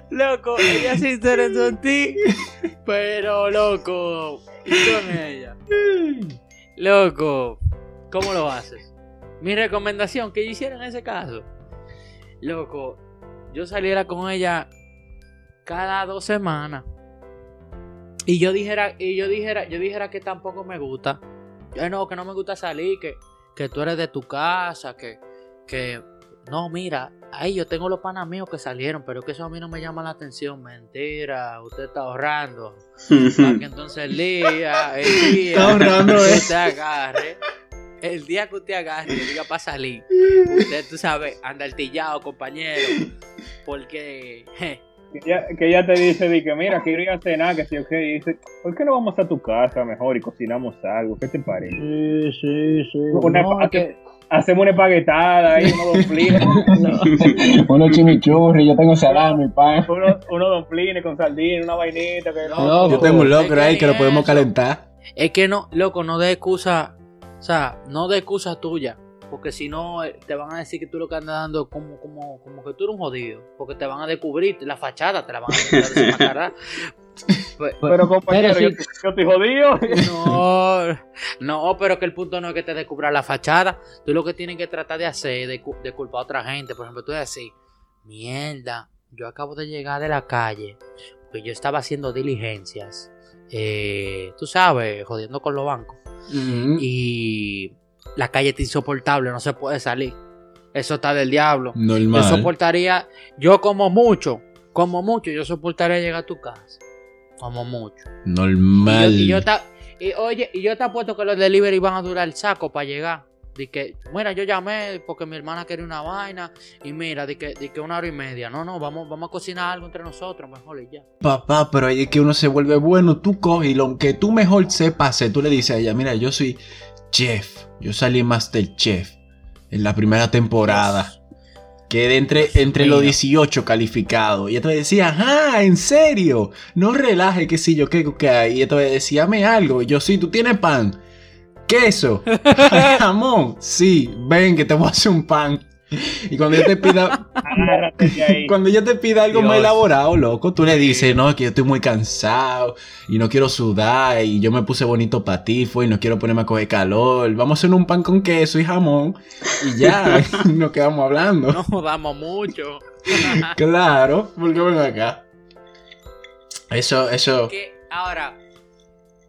Loco, ella se interesó en ti, pero loco, y con ella. Loco, ¿cómo lo haces? Mi recomendación que yo hiciera en ese caso, loco, yo saliera con ella cada dos semanas. Y yo dijera, y yo dijera, yo dijera que tampoco me gusta, yo no, que no me gusta salir, que, que tú eres de tu casa, que, que, no, mira, ahí yo tengo los panas míos que salieron, pero que eso a mí no me llama la atención, mentira, usted está ahorrando, para que entonces el día, el día Está ahorrando, que usted agarre, el día que usted agarre, y diga para salir, usted, tú sabes, anda altillado, compañero, porque je, Que ella, que ella te dice, di que mira, quiero ir a cenar, que sí, ok. Y dice, ¿por qué no vamos a tu casa mejor y cocinamos algo? ¿Qué te parece? Sí, sí, sí. Una- No, que- Hacemos una espaguetada ahí, unos domplines, Unos chimichurri, yo tengo salami, pan. unos, unos domplines con sardina, una vainita. Que No, Yo tengo un locro ahí que lo podemos eso. calentar. Es que no, loco, no de excusa. O sea, no de excusa tuya. Porque si no, eh, te van a decir que tú lo que andas dando como, como, como que tú eres un jodido. Porque te van a descubrir la fachada, te la van a. Pues- Pero compañero, Pero yo, sí. yo estoy jodido. No, no, pero que el punto no es que te descubra la fachada. Tú lo que tienes que tratar de hacer es de, cu- de culpar a otra gente. Por ejemplo, tú decir, mierda, yo acabo de llegar de la calle. Porque yo estaba haciendo diligencias. eh, tú sabes, jodiendo con los bancos. Y la calle está insoportable, no se puede salir. Eso está del diablo. Yo Normal. soportaría, yo como mucho, como mucho, yo soportaría llegar a tu casa. Como mucho. Y yo, Normal. y yo ta- y, oye, y yo te apuesto que los delivery van a durar el saco para llegar. De que, mira, yo llamé porque mi hermana quería una vaina. Y mira, de que, de que una hora y media. No, no, vamos, vamos a cocinar algo entre nosotros, mejor y ya. Papá, pero ahí es que uno se vuelve bueno. Tú coges y lo que tú mejor sepas hacer, tú le dices a ella, mira, yo soy chef. Yo salí Masterchef en la primera temporada. Quedé entre, entre los Mira. 18 calificados. Y te decía, ajá, en serio. No relaje, qué sé yo, qué, qué hay. Y te decía, dame algo. Y yo, sí, tú tienes pan. Queso. Jamón. Sí, ven que te voy a hacer un pan. Y cuando yo te pida, ahí. cuando ella te pida algo más elaborado, loco, tú le dices, no, que yo estoy muy cansado y no quiero sudar y yo me puse bonito para ti, fue, y no quiero ponerme a coger calor. Vamos a hacer un pan con queso y jamón y ya, nos quedamos hablando. No damos mucho. Claro, porque ven acá. Eso, eso. Que ahora,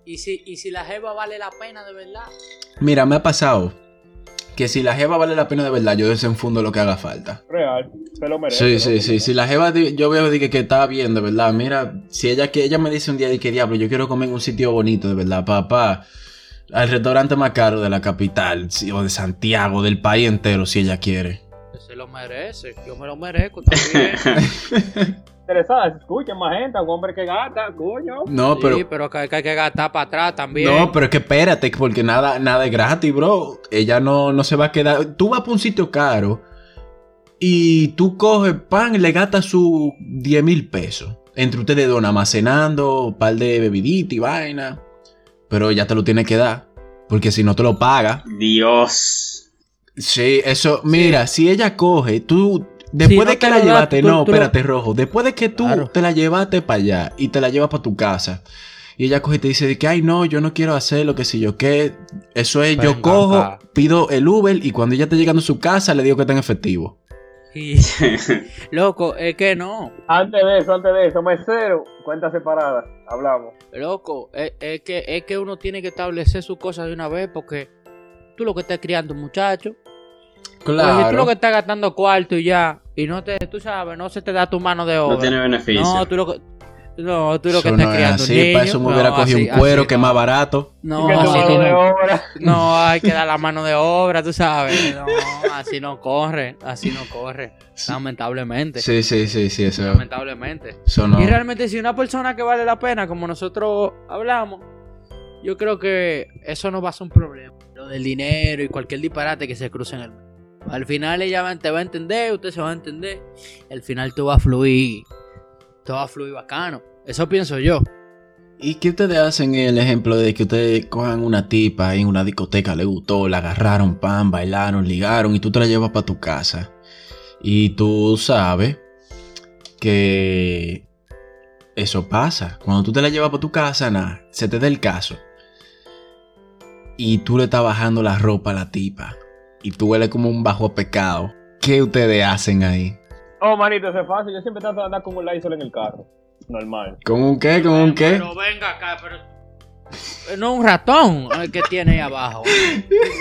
¿y si, ¿y si la jeva vale la pena de verdad? Mira, me ha pasado que si la jeva vale la pena de verdad, yo desenfundo lo que haga falta. Real, se lo merece. Sí, sí, sí. Si la jeva, yo veo que, que está bien, de verdad. Mira, si ella que ella me dice un día de que diablo, yo quiero comer en un sitio bonito, de verdad, papá. Al restaurante más caro de la capital, sí, o de Santiago, del país entero, si ella quiere. Se lo merece, yo me lo merezco también. Interesada, escuchen más gente, un hombre que gata, coño. No, pero. sí, pero que, que hay que gastar para atrás también. No, pero es que espérate, porque nada, nada es gratis, bro. Ella no, no se va a quedar. Tú vas para un sitio caro y tú coges pan y le gastas sus 10 mil pesos. Entre ustedes dos, almacenando, un par de bebiditas y vaina. Pero ella te lo tiene que dar. Porque si no te lo paga. Dios. Sí, eso, mira, si ella coge, tú. Después Si no de que te la lo da, llevaste, tú- no, tú espérate, rojo. Después de que tú Claro. te la llevaste para allá y te la llevas para tu casa. Y ella coge y te dice de que, ay, no, yo no quiero hacer lo que sé yo qué. Eso es, yo cojo, pido el Uber y cuando ella esté llegando a su casa le digo que está en efectivo. Y- loco, es que no. Antes de eso, antes de eso, mesero, cuenta separada, hablamos. Loco, es, es que, es que uno tiene que establecer sus cosas de una vez porque tú lo que estás criando un muchacho. Pues, si tú lo que estás gastando cuarto y ya, y no te, tú sabes, no se te da tu mano de obra. No tiene beneficio. No, tú lo que, no, tú lo que estás no es criando así, niño. para eso me No, hubiera cogido así- un cuero así que es no. más barato. No, así mano de no. obra. No, hay que dar la mano de obra, tú sabes. No, así no corre, así no corre. Lamentablemente. Sí, sí, sí, sí, eso, Lamentablemente. eso no. Y realmente si una persona que vale la pena, como nosotros hablamos, yo creo que eso no va a ser un problema. Lo del dinero y cualquier disparate que se cruce en el medio. Al final ella te va a entender, usted se va a entender. Al final tú va a fluir. Todo va a fluir bacano. Eso pienso yo. ¿Y qué ustedes hacen el ejemplo de que ustedes cojan una tipa en una discoteca, le gustó, la agarraron, pan, bailaron, ligaron y tú te la llevas para tu casa? Y tú sabes que eso pasa. Cuando tú te la llevas para tu casa, nada, se te da el caso. Y tú le estás bajando la ropa a la tipa. Y tú hueles como un bajo a pecado. ¿Qué ustedes hacen ahí? Oh, manito, eso es fácil. Yo siempre trato de andar con un Lysol en el carro. Normal. ¿Con un qué? ¿Con un qué? Pero venga acá, pero. Eh, No un ratón el que tiene ahí abajo.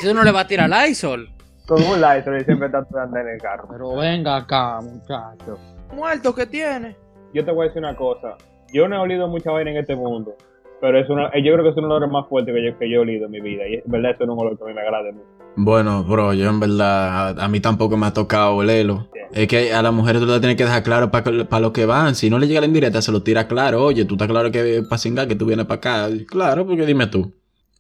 Eso no le va a tirar Lysol. Con un Lysol yo siempre trato de andar en el carro. Pero venga acá, muchacho. Muerto que tiene. Yo te voy a decir una cosa. Yo no he olido mucha vaina en este mundo. Pero es uno, eh, yo creo que es uno de los olores más fuertes que yo, que yo he olido en mi vida. Y es verdad, eso es un olor que a mí me agrada mucho. Bueno, bro, yo en verdad, a, a mí tampoco me ha tocado olerlo. Es que a las mujeres tú le tienes que dejar claro para lo que van. Si no le llega la indirecta, se lo tira claro. Oye, tú estás claro que para cingar que tú vienes para acá. Claro, porque dime tú.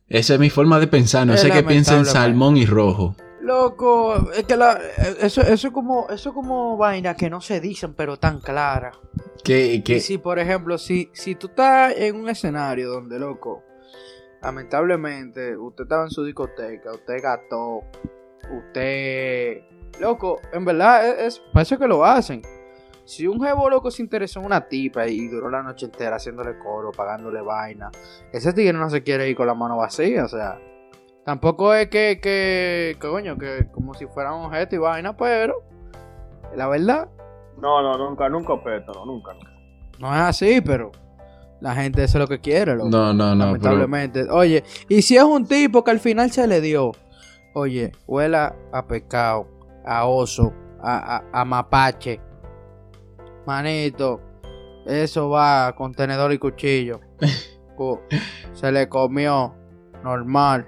Esa es mi forma de pensar. No Es sé qué piensa en lamentable, salmón y rojo. Loco, es que la, eso, eso es como, eso es como vainas que no se dicen, pero tan claras. Que, que, Y si, por ejemplo, si, si tú estás en un escenario donde, loco, lamentablemente, usted estaba en su discoteca, usted gastó, usted, loco, en verdad, es, es- parece que lo hacen. Si un jevo loco se interesó en una tipa y duró la noche entera haciéndole coro, pagándole vaina, ese tigre no se quiere ir con la mano vacía, o sea, tampoco es que, que, que, coño, que como si fuera un objeto y vaina, pero la verdad, No, no, nunca, nunca objeto, no, nunca. nunca. no es así, pero la gente eso es lo que quiere, loco. no, no, no. pero- lamentablemente. Oye, y si es un tipo que al final se le dio, oye, huela a pescado, a oso, a, a, a mapache, manito, eso va con tenedor y cuchillo. Se le comió, normal.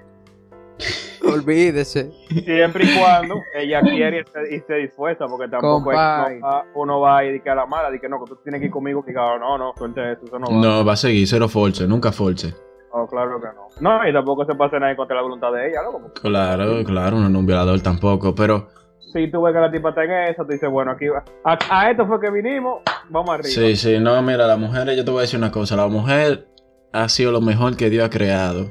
Olvídese. Siempre y cuando ella quiere y esté, y esté dispuesta, porque tampoco Compay. es que uno va- y dice a la mala, dice que no, que tú tienes que ir conmigo, y diga, no, no, suelte eso, eso no va. No, va a seguir, cero force, nunca force. No, claro que no. No, y tampoco se pasa nada contra la voluntad de ella, loco. Claro, claro, uno no es un violador tampoco, pero Si tú ves que la tipa está en eso, tú dices, bueno, aquí va. A, a esto fue que vinimos, vamos arriba. sí, sí, no, mira, la mujer, yo te voy a decir una cosa, la mujer ha sido lo mejor que Dios ha creado.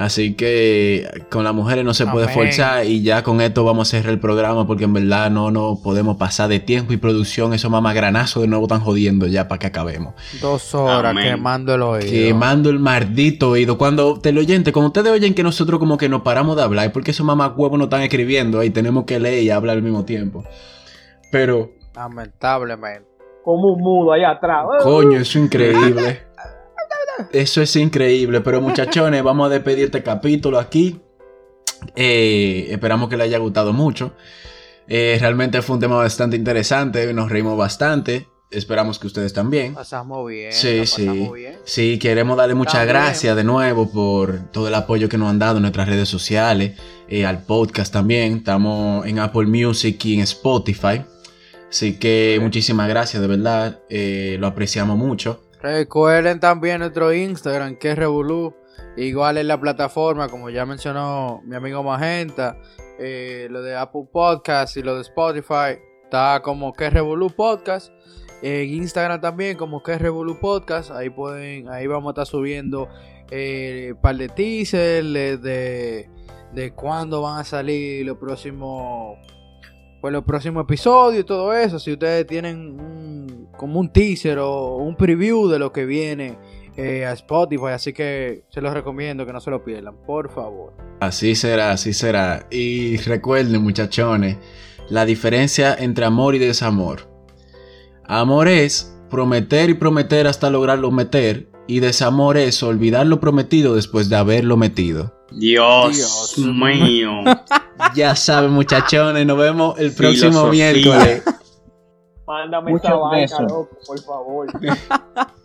Así que con las mujeres no se puede Amén. forzar y ya con esto vamos a cerrar el programa porque en verdad no nos podemos pasar de tiempo y producción, esos mamagranazos de nuevo están jodiendo ya para que acabemos. Dos horas Amén. quemando el oído. Quemando el maldito oído. Cuando te lo oyente, cuando ustedes oyen que nosotros como que nos paramos de hablar, es porque esos mamagüevos no están escribiendo ahí, tenemos que leer y hablar al mismo tiempo. Pero, Lamentablemente. Como un mudo allá atrás. coño, eso es increíble. Eso es increíble. Pero muchachones, vamos a despedir este capítulo aquí. Eh, esperamos que les haya gustado mucho. Eh, realmente fue un tema bastante interesante, nos reímos bastante. Esperamos que ustedes también. Pasamos bien. Sí, sí. pasamos bien. Sí, queremos darle muchas gracias de nuevo por todo el apoyo que nos han dado en nuestras redes sociales, eh, al podcast también. Estamos en Apple Music y en Spotify. Así que muchísimas gracias, de verdad. lo apreciamos mucho. Recuerden también nuestro Instagram, que es Revolu. Igual en la plataforma, como ya mencionó mi amigo Magenta, eh, lo de Apple Podcast y lo de Spotify, está como que es Revolu Podcast. En Instagram también, como que es Revolu Podcast. Ahí pueden, ahí vamos a estar subiendo eh, par de teasers de, de cuándo van a salir los próximos pues los próximos episodios y todo eso. Si ustedes tienen un, como un teaser o un preview de lo que viene eh, a Spotify, así que se los recomiendo que no se lo pierdan, por favor. Así será, así será. Y recuerden, muchachones, la diferencia entre amor y desamor. Amor es prometer y prometer hasta lograrlo meter. Y desamor es olvidar lo prometido después de haberlo metido. Dios, Dios mío. Ya saben, muchachones, nos vemos el próximo Filosofía. miércoles. Mándame Muchos esa vaina, loco, por favor.